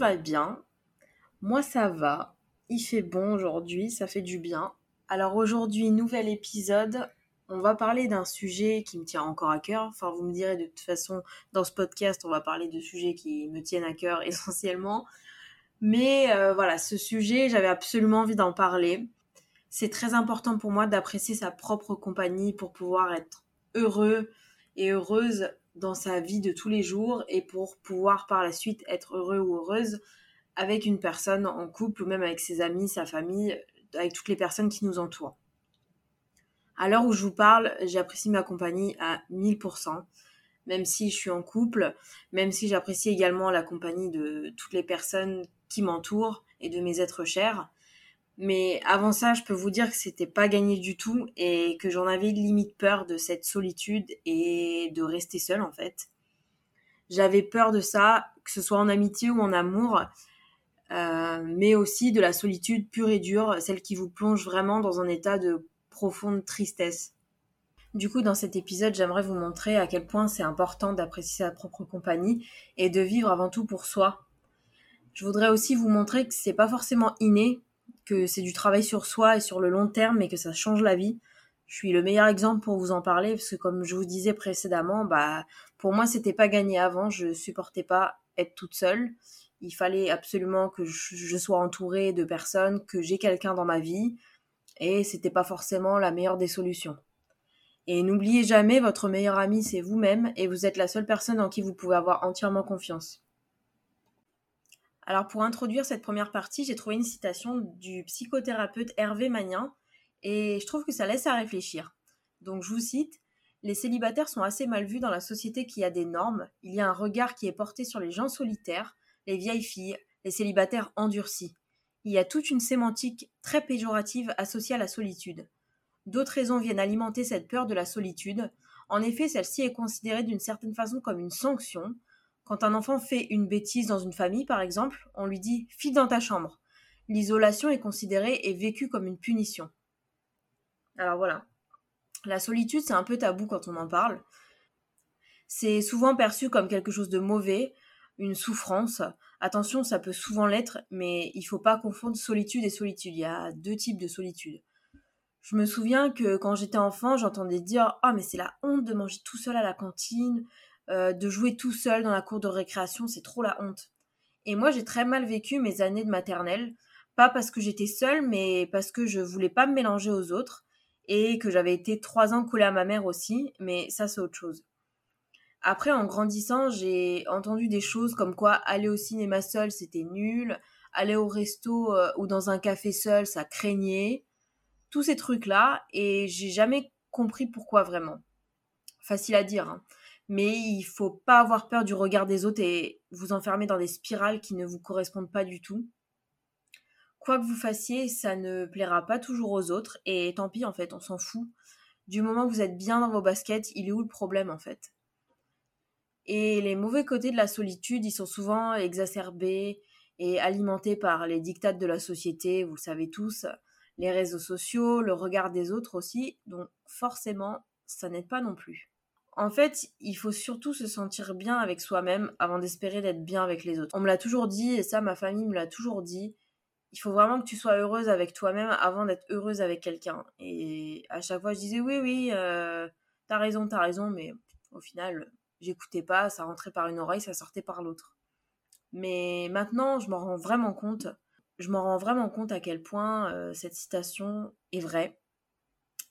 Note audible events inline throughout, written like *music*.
va bien. Moi, ça va. Il fait bon aujourd'hui, ça fait du bien. Alors aujourd'hui, nouvel épisode. On va parler d'un sujet qui me tient encore à cœur. Enfin, vous me direz de toute façon, dans ce podcast, on va parler de sujets qui me tiennent à cœur *laughs* essentiellement. Mais euh, voilà, ce sujet, j'avais absolument envie d'en parler. C'est très important pour moi d'apprécier sa propre compagnie pour pouvoir être heureux et heureuse dans sa vie de tous les jours et pour pouvoir par la suite être heureux ou heureuse avec une personne en couple ou même avec ses amis, sa famille, avec toutes les personnes qui nous entourent. À l'heure où je vous parle, j'apprécie ma compagnie à 1000%, même si je suis en couple, même si j'apprécie également la compagnie de toutes les personnes qui m'entourent et de mes êtres chers. Mais avant ça, je peux vous dire que c'était pas gagné du tout et que j'en avais limite peur de cette solitude et de rester seule en fait. J'avais peur de ça, que ce soit en amitié ou en amour, euh, mais aussi de la solitude pure et dure, celle qui vous plonge vraiment dans un état de profonde tristesse. Du coup, dans cet épisode, j'aimerais vous montrer à quel point c'est important d'apprécier sa propre compagnie et de vivre avant tout pour soi. Je voudrais aussi vous montrer que c'est pas forcément inné, c'est du travail sur soi et sur le long terme et que ça change la vie. Je suis le meilleur exemple pour vous en parler parce que comme je vous disais précédemment, bah pour moi c'était pas gagné avant, je supportais pas être toute seule. Il fallait absolument que je sois entourée de personnes, que j'ai quelqu'un dans ma vie et c'était pas forcément la meilleure des solutions. Et n'oubliez jamais, votre meilleur ami c'est vous-même et vous êtes la seule personne en qui vous pouvez avoir entièrement confiance. Alors pour introduire cette première partie, j'ai trouvé une citation du psychothérapeute Hervé Magnin et je trouve que ça laisse à réfléchir. Donc je vous cite Les célibataires sont assez mal vus dans la société qui a des normes. Il y a un regard qui est porté sur les gens solitaires, les vieilles filles, les célibataires endurcis. Il y a toute une sémantique très péjorative associée à la solitude. D'autres raisons viennent alimenter cette peur de la solitude. En effet, celle-ci est considérée d'une certaine façon comme une sanction, quand un enfant fait une bêtise dans une famille, par exemple, on lui dit File dans ta chambre. L'isolation est considérée et vécue comme une punition. Alors voilà. La solitude, c'est un peu tabou quand on en parle. C'est souvent perçu comme quelque chose de mauvais, une souffrance. Attention, ça peut souvent l'être, mais il ne faut pas confondre solitude et solitude. Il y a deux types de solitude. Je me souviens que quand j'étais enfant, j'entendais dire Ah, mais c'est la honte de manger tout seul à la cantine, euh, de jouer tout seul dans la cour de récréation, c'est trop la honte. Et moi, j'ai très mal vécu mes années de maternelle, pas parce que j'étais seule, mais parce que je voulais pas me mélanger aux autres et que j'avais été trois ans collée à ma mère aussi, mais ça c'est autre chose. Après, en grandissant, j'ai entendu des choses comme quoi aller au cinéma seul c'était nul, aller au resto euh, ou dans un café seul ça craignait, tous ces trucs-là, et j'ai jamais compris pourquoi vraiment. Facile à dire, hein mais il faut pas avoir peur du regard des autres et vous enfermer dans des spirales qui ne vous correspondent pas du tout. Quoi que vous fassiez, ça ne plaira pas toujours aux autres et tant pis en fait, on s'en fout. Du moment que vous êtes bien dans vos baskets, il est où le problème en fait? Et les mauvais côtés de la solitude, ils sont souvent exacerbés et alimentés par les dictats de la société, vous le savez tous, les réseaux sociaux, le regard des autres aussi, donc forcément, ça n'aide pas non plus. En fait, il faut surtout se sentir bien avec soi-même avant d'espérer d'être bien avec les autres. On me l'a toujours dit, et ça, ma famille me l'a toujours dit. Il faut vraiment que tu sois heureuse avec toi-même avant d'être heureuse avec quelqu'un. Et à chaque fois, je disais oui, oui, euh, t'as raison, t'as raison, mais au final, j'écoutais pas, ça rentrait par une oreille, ça sortait par l'autre. Mais maintenant, je m'en rends vraiment compte. Je m'en rends vraiment compte à quel point euh, cette citation est vraie.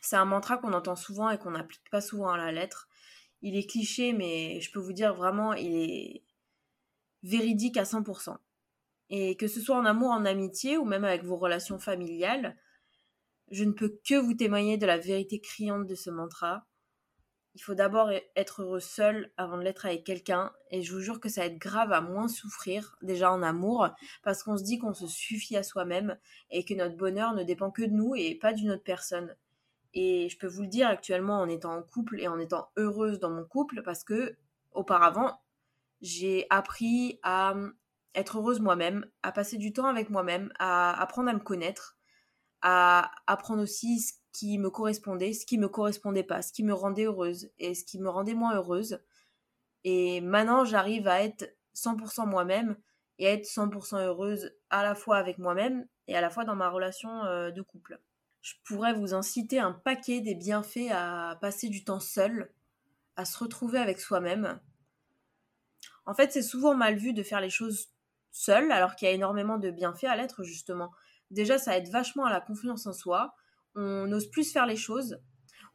C'est un mantra qu'on entend souvent et qu'on n'applique pas souvent à la lettre il est cliché, mais je peux vous dire vraiment, il est véridique à 100%. Et que ce soit en amour, en amitié ou même avec vos relations familiales, je ne peux que vous témoigner de la vérité criante de ce mantra. Il faut d'abord être heureux seul avant de l'être avec quelqu'un. Et je vous jure que ça aide grave à moins souffrir, déjà en amour, parce qu'on se dit qu'on se suffit à soi-même et que notre bonheur ne dépend que de nous et pas d'une autre personne. Et je peux vous le dire actuellement en étant en couple et en étant heureuse dans mon couple parce que auparavant, j'ai appris à être heureuse moi-même, à passer du temps avec moi-même, à apprendre à me connaître, à apprendre aussi ce qui me correspondait, ce qui me correspondait pas, ce qui me rendait heureuse et ce qui me rendait moins heureuse. Et maintenant, j'arrive à être 100% moi-même et être 100% heureuse à la fois avec moi-même et à la fois dans ma relation euh, de couple. Je pourrais vous en citer un paquet des bienfaits à passer du temps seul, à se retrouver avec soi-même. En fait, c'est souvent mal vu de faire les choses seul, alors qu'il y a énormément de bienfaits à l'être, justement. Déjà, ça aide vachement à la confiance en soi. On ose plus faire les choses.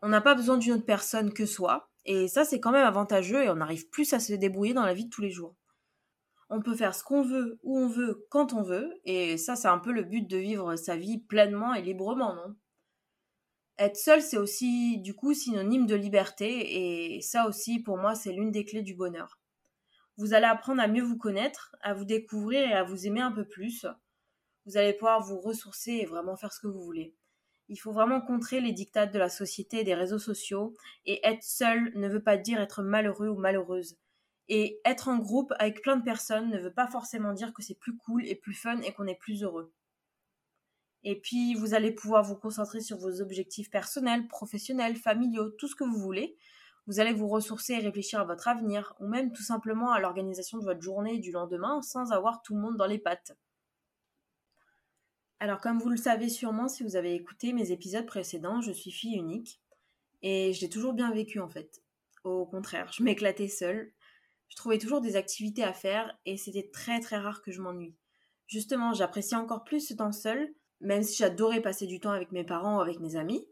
On n'a pas besoin d'une autre personne que soi. Et ça, c'est quand même avantageux et on arrive plus à se débrouiller dans la vie de tous les jours. On peut faire ce qu'on veut, où on veut, quand on veut. Et ça, c'est un peu le but de vivre sa vie pleinement et librement, non? Être seul, c'est aussi, du coup, synonyme de liberté. Et ça aussi, pour moi, c'est l'une des clés du bonheur. Vous allez apprendre à mieux vous connaître, à vous découvrir et à vous aimer un peu plus. Vous allez pouvoir vous ressourcer et vraiment faire ce que vous voulez. Il faut vraiment contrer les dictates de la société et des réseaux sociaux. Et être seul ne veut pas dire être malheureux ou malheureuse. Et être en groupe avec plein de personnes ne veut pas forcément dire que c'est plus cool et plus fun et qu'on est plus heureux. Et puis, vous allez pouvoir vous concentrer sur vos objectifs personnels, professionnels, familiaux, tout ce que vous voulez. Vous allez vous ressourcer et réfléchir à votre avenir, ou même tout simplement à l'organisation de votre journée du lendemain sans avoir tout le monde dans les pattes. Alors comme vous le savez sûrement si vous avez écouté mes épisodes précédents, je suis fille unique et je l'ai toujours bien vécu en fait. Au contraire, je m'éclatais seule, je trouvais toujours des activités à faire et c'était très très rare que je m'ennuie. Justement, j'appréciais encore plus ce temps seul, même si j'adorais passer du temps avec mes parents ou avec mes amis,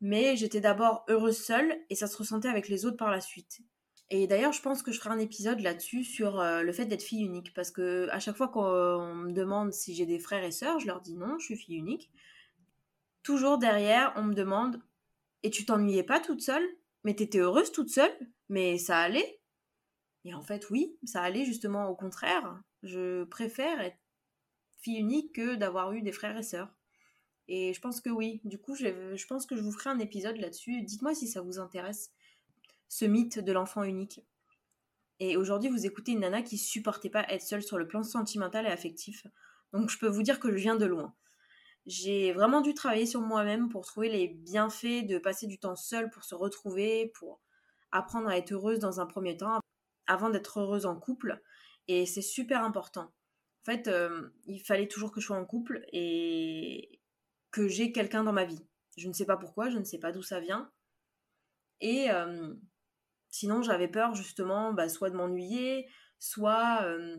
mais j'étais d'abord heureuse seule et ça se ressentait avec les autres par la suite. Et d'ailleurs, je pense que je ferai un épisode là-dessus sur euh, le fait d'être fille unique. Parce que à chaque fois qu'on me demande si j'ai des frères et sœurs, je leur dis non, je suis fille unique. Toujours derrière, on me demande Et tu t'ennuyais pas toute seule? Mais t'étais heureuse toute seule? Mais ça allait? Et en fait, oui, ça allait justement au contraire. Je préfère être fille unique que d'avoir eu des frères et sœurs. Et je pense que oui. Du coup, je, pense que je vous ferai un épisode là-dessus. Dites-moi si ça vous intéresse ce mythe de l'enfant unique. Et aujourd'hui, vous écoutez une nana qui supportait pas être seule sur le plan sentimental et affectif. Donc je peux vous dire que je viens de loin. J'ai vraiment dû travailler sur moi-même pour trouver les bienfaits de passer du temps seule pour se retrouver, pour apprendre à être heureuse dans un premier temps, avant d'être heureuse en couple. Et c'est super important. En fait, euh, il fallait toujours que je sois en couple et que j'ai quelqu'un dans ma vie. Je ne sais pas pourquoi, je ne sais pas d'où ça vient. Et euh, Sinon, j'avais peur justement bah, soit de m'ennuyer, soit euh,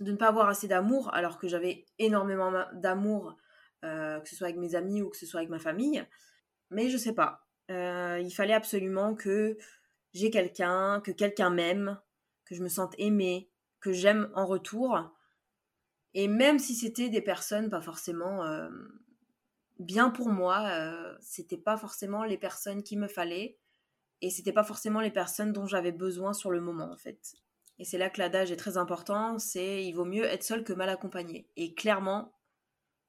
de ne pas avoir assez d'amour, alors que j'avais énormément d'amour, que ce soit avec mes amis ou que ce soit avec ma famille. Mais je sais pas. Il fallait absolument que j'ai quelqu'un, que quelqu'un m'aime, que je me sente aimée, que j'aime en retour. Et même si c'était des personnes pas forcément bien pour moi, c'était pas forcément les personnes qu'il me fallait et c'était pas forcément les personnes dont j'avais besoin sur le moment en fait. Et c'est là que l'adage est très important, c'est il vaut mieux être seul que mal accompagné. Et clairement,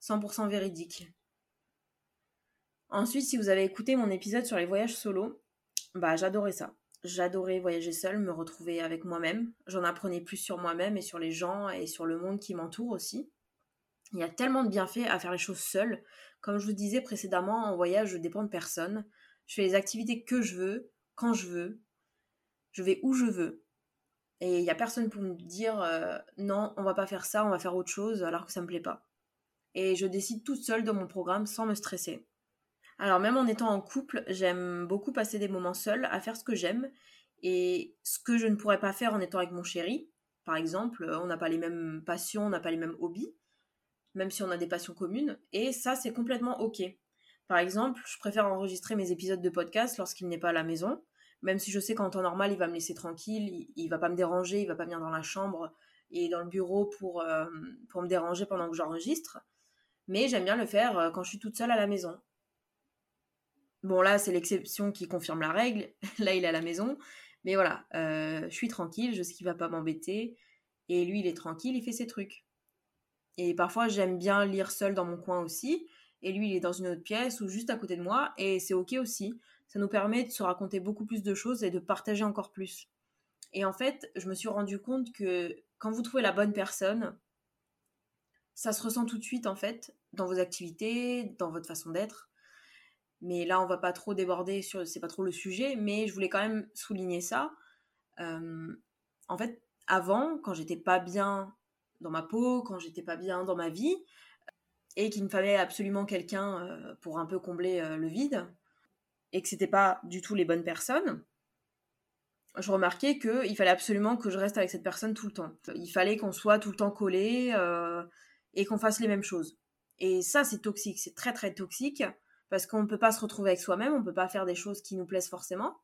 100% véridique. Ensuite, si vous avez écouté mon épisode sur les voyages solo, bah j'adorais ça. J'adorais voyager seul, me retrouver avec moi-même. J'en apprenais plus sur moi-même et sur les gens et sur le monde qui m'entoure aussi. Il y a tellement de bienfaits à faire les choses seul. Comme je vous disais précédemment, en voyage, je dépends de personne. Je fais les activités que je veux quand je veux, je vais où je veux. Et il n'y a personne pour me dire euh, non, on va pas faire ça, on va faire autre chose alors que ça me plaît pas. Et je décide toute seule de mon programme sans me stresser. Alors même en étant en couple, j'aime beaucoup passer des moments seuls à faire ce que j'aime et ce que je ne pourrais pas faire en étant avec mon chéri. Par exemple, on n'a pas les mêmes passions, on n'a pas les mêmes hobbies, même si on a des passions communes. Et ça, c'est complètement ok. Par exemple, je préfère enregistrer mes épisodes de podcast lorsqu'il n'est pas à la maison, même si je sais qu'en temps normal, il va me laisser tranquille, il, ne va pas me déranger, il va pas venir dans la chambre et dans le bureau pour, euh, pour me déranger pendant que j'enregistre. Mais j'aime bien le faire euh, quand je suis toute seule à la maison. Bon, là, c'est l'exception qui confirme la règle. *laughs* là, il est à la maison. Mais voilà, euh, je suis tranquille, je sais qu'il va pas m'embêter. Et lui, il est tranquille, il fait ses trucs. Et parfois, j'aime bien lire seul dans mon coin aussi et lui il est dans une autre pièce ou juste à côté de moi et c'est ok aussi. Ça nous permet de se raconter beaucoup plus de choses et de partager encore plus. Et en fait, je me suis rendu compte que quand vous trouvez la bonne personne, ça se ressent tout de suite en fait dans vos activités, dans votre façon d'être. Mais là, on va pas trop déborder sur, c'est pas trop le sujet, mais je voulais quand même souligner ça. En fait, avant, quand j'étais pas bien dans ma peau, quand j'étais pas bien dans ma vie, et qu'il me fallait absolument quelqu'un euh, pour un peu combler euh, le vide, et que c'était pas du tout les bonnes personnes, je remarquais qu'il fallait absolument que je reste avec cette personne tout le temps. Il fallait qu'on soit tout le temps collé euh, et qu'on fasse les mêmes choses. Et ça, c'est toxique, c'est très très toxique, parce qu'on ne peut pas se retrouver avec soi-même, on ne peut pas faire des choses qui nous plaisent forcément.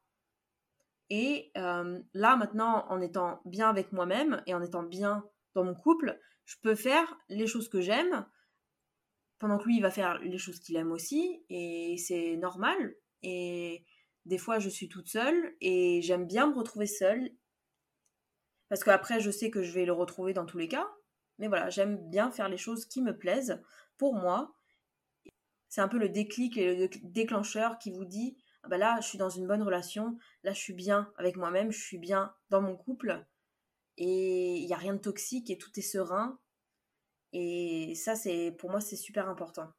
Et là, maintenant, en étant bien avec moi-même et en étant bien dans mon couple, je peux faire les choses que j'aime, pendant que lui, il va faire les choses qu'il aime aussi, et c'est normal. Et des fois, je suis toute seule, et j'aime bien me retrouver seule, parce qu'après, je sais que je vais le retrouver dans tous les cas. Mais voilà, j'aime bien faire les choses qui me plaisent pour moi. C'est un peu le déclic et le déclencheur qui vous dit ah bah là, je suis dans une bonne relation, là, je suis bien avec moi-même, je suis bien dans mon couple, et il n'y a rien de toxique et tout est serein. Et ça, c'est pour moi, c'est super important.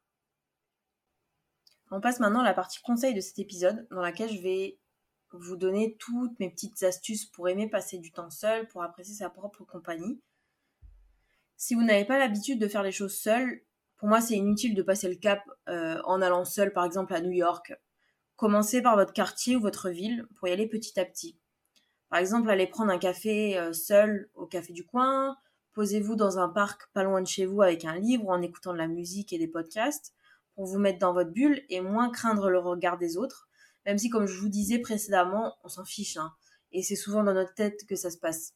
On passe maintenant à la partie conseil de cet épisode, dans laquelle je vais vous donner toutes mes petites astuces pour aimer passer du temps seul, pour apprécier sa propre compagnie. Si vous n'avez pas l'habitude de faire les choses seul, pour moi, c'est inutile de passer le cap euh, en allant seul, par exemple, à New York. Commencez par votre quartier ou votre ville pour y aller petit à petit. Par exemple, allez prendre un café euh, seul au café du coin, posez-vous dans un parc pas loin de chez vous avec un livre en écoutant de la musique et des podcasts pour vous mettre dans votre bulle et moins craindre le regard des autres, même si, comme je vous disais précédemment, on s'en fiche, hein, et c'est souvent dans notre tête que ça se passe.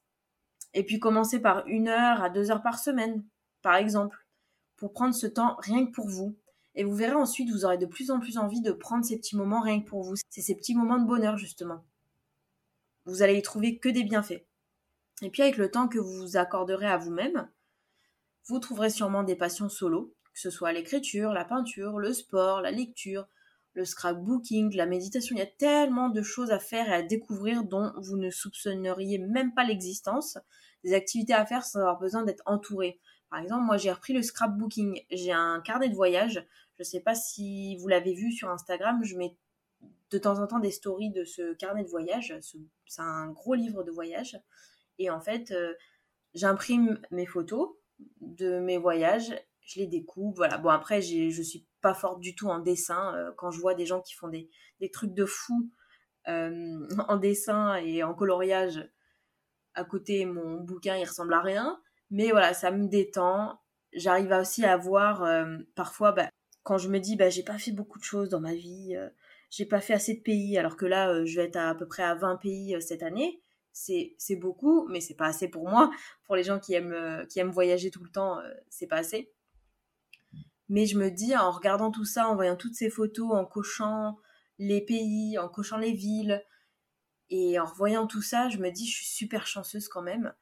Et puis commencez par une heure à deux heures par semaine, par exemple, pour prendre ce temps rien que pour vous, et vous verrez ensuite, vous aurez de plus en plus envie de prendre ces petits moments rien que pour vous. C'est ces petits moments de bonheur, justement. Vous allez y trouver que des bienfaits. Et puis avec le temps que vous vous accorderez à vous-même, vous trouverez sûrement des passions solo, que ce soit l'écriture, la peinture, le sport, la lecture, le scrapbooking, la méditation. Il y a tellement de choses à faire et à découvrir dont vous ne soupçonneriez même pas l'existence. Des activités à faire sans avoir besoin d'être entouré. Par exemple, moi j'ai repris le scrapbooking. J'ai un carnet de voyage. Je ne sais pas si vous l'avez vu sur Instagram. Je mets de temps en temps des stories de ce carnet de voyage. C'est un gros livre de voyage. Et en fait, euh, j'imprime mes photos de mes voyages. Je les découpe. Voilà. Bon, après, je suis pas forte du tout en dessin. Euh, quand je vois des gens qui font des, trucs de fou euh, *laughs* en dessin et en coloriage, à côté, mon bouquin, il ressemble à rien. Mais voilà, ça me détend. J'arrive aussi à voir euh, parfois, bah, quand je me dis, bah, j'ai pas fait beaucoup de choses dans ma vie, euh, j'ai pas fait assez de pays, alors que là, euh, je vais être à, peu près à 20 pays cette année. C'est, beaucoup, mais c'est pas assez pour moi. Pour les gens qui aiment, qui aiment voyager tout le temps, c'est pas assez. Mais je me dis, en regardant tout ça, en voyant toutes ces photos, en cochant les pays, en cochant les villes, et en revoyant tout ça, je me dis, je suis super chanceuse quand même.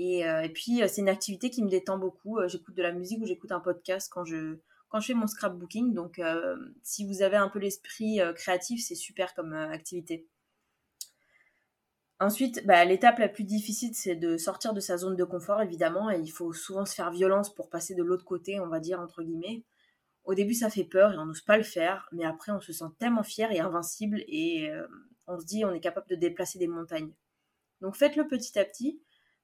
Euh, et, puis, euh, c'est une activité qui me détend beaucoup. Euh, j'écoute de la musique ou j'écoute un podcast quand je, quand je fais mon scrapbooking. Donc, si vous avez un peu l'esprit créatif, c'est super comme activité. Ensuite, bah, l'étape la plus difficile, c'est de sortir de sa zone de confort, évidemment, et il faut souvent se faire violence pour passer de l'autre côté, on va dire, entre guillemets. Au début, ça fait peur et on n'ose pas le faire, mais après, on se sent tellement fier et invincible, et on se dit, on est capable de déplacer des montagnes. Donc, faites-le petit à petit.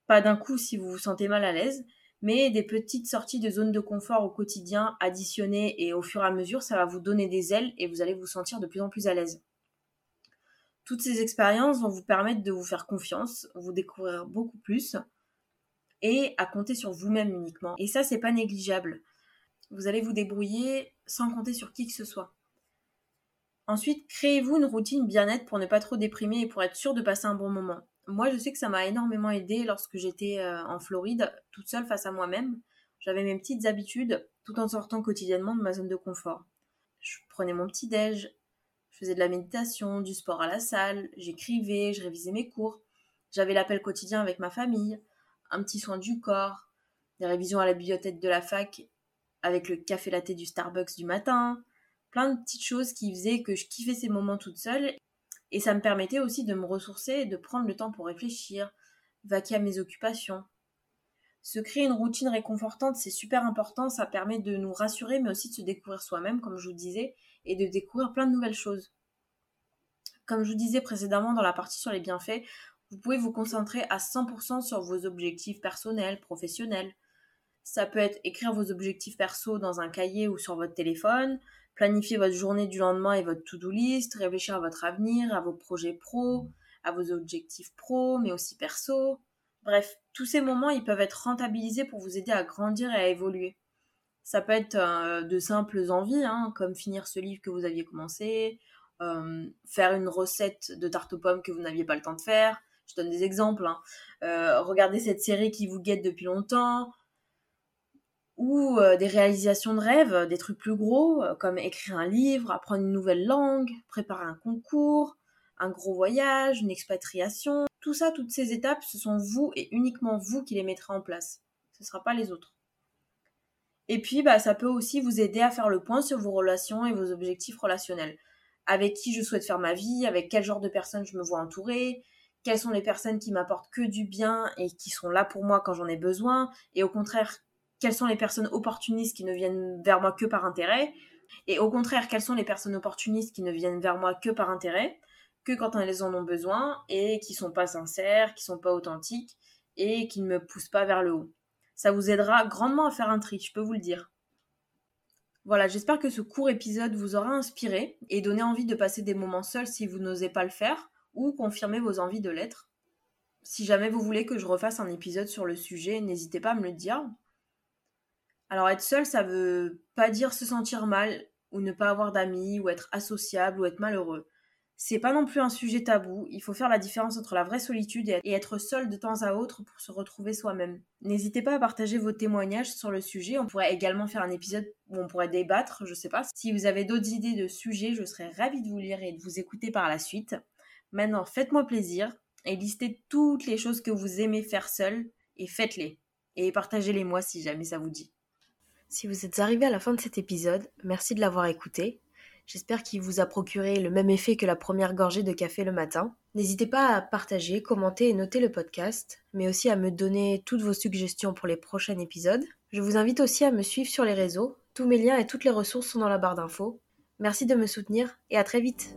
Pas d'un coup si vous vous sentez mal à l'aise, mais des petites sorties de zone de confort au quotidien additionnées et au fur et à mesure, ça va vous donner des ailes et vous allez vous sentir de plus en plus à l'aise. Toutes ces expériences vont vous permettre de vous faire confiance, vous découvrir beaucoup plus et à compter sur vous-même uniquement. Et ça, c'est pas négligeable. Vous allez vous débrouiller sans compter sur qui que ce soit. Ensuite, créez-vous une routine bien-être pour ne pas trop déprimer et pour être sûr de passer un bon moment moi, je sais que ça m'a énormément aidé lorsque j'étais euh, en Floride, toute seule face à moi-même. J'avais mes petites habitudes tout en sortant quotidiennement de ma zone de confort. Je prenais mon petit déj, je faisais de la méditation, du sport à la salle, j'écrivais, je révisais mes cours. J'avais l'appel quotidien avec ma famille, un petit soin du corps, des révisions à la bibliothèque de la fac avec le café latte du Starbucks du matin, plein de petites choses qui faisaient que je kiffais ces moments toute seule et ça me permettait aussi de me ressourcer et de prendre le temps pour réfléchir, vaquer à mes occupations. Se créer une routine réconfortante, c'est super important, ça permet de nous rassurer, mais aussi de se découvrir soi-même, comme je vous disais, et de découvrir plein de nouvelles choses. Comme je vous disais précédemment dans la partie sur les bienfaits, vous pouvez vous concentrer à 100% sur vos objectifs personnels, professionnels. Ça peut être écrire vos objectifs perso dans un cahier ou sur votre téléphone, planifier votre journée du lendemain et votre to-do list, réfléchir à votre avenir, à vos projets pro, à vos objectifs pro, mais aussi perso. Bref, tous ces moments, ils peuvent être rentabilisés pour vous aider à grandir et à évoluer. Ça peut être euh, de simples envies, hein, comme finir ce livre que vous aviez commencé, euh, faire une recette de tarte aux pommes que vous n'aviez pas le temps de faire. Je donne des exemples. Hein. Euh, regarder cette série qui vous guette depuis longtemps. Ou des réalisations de rêves, des trucs plus gros, comme écrire un livre, apprendre une nouvelle langue, préparer un concours, un gros voyage, une expatriation. Tout ça, toutes ces étapes, ce sont vous et uniquement vous qui les mettrez en place. Ce ne sera pas les autres. Et puis, bah, ça peut aussi vous aider à faire le point sur vos relations et vos objectifs relationnels. Avec qui je souhaite faire ma vie, avec quel genre de personnes je me vois entourée, quelles sont les personnes qui m'apportent que du bien et qui sont là pour moi quand j'en ai besoin, et au contraire, quelles sont les personnes opportunistes qui ne viennent vers moi que par intérêt, et au contraire, quelles sont les personnes opportunistes qui ne viennent vers moi que par intérêt, que quand elles en ont besoin, et qui sont pas sincères, qui sont pas authentiques, et qui ne me poussent pas vers le haut. Ça vous aidera grandement à faire un tri, je peux vous le dire. Voilà, j'espère que ce court épisode vous aura inspiré et donné envie de passer des moments seuls si vous n'osez pas le faire ou confirmer vos envies de l'être. Si jamais vous voulez que je refasse un épisode sur le sujet, n'hésitez pas à me le dire. Alors être seul, ça veut pas dire se sentir mal ou ne pas avoir d'amis ou être associable ou être malheureux. C'est pas non plus un sujet tabou, il faut faire la différence entre la vraie solitude et être seul de temps à autre pour se retrouver soi-même. N'hésitez pas à partager vos témoignages sur le sujet, on pourrait également faire un épisode où on pourrait débattre, je sais pas. Si vous avez d'autres idées de sujets, je serais ravie de vous lire et de vous écouter par la suite. Maintenant, faites-moi plaisir et listez toutes les choses que vous aimez faire seul et faites-les. Et partagez-les moi si jamais ça vous dit. Si vous êtes arrivé à la fin de cet épisode, merci de l'avoir écouté. J'espère qu'il vous a procuré le même effet que la première gorgée de café le matin. N'hésitez pas à partager, commenter et noter le podcast, mais aussi à me donner toutes vos suggestions pour les prochains épisodes. Je vous invite aussi à me suivre sur les réseaux. Tous mes liens et toutes les ressources sont dans la barre d'infos. Merci de me soutenir et à très vite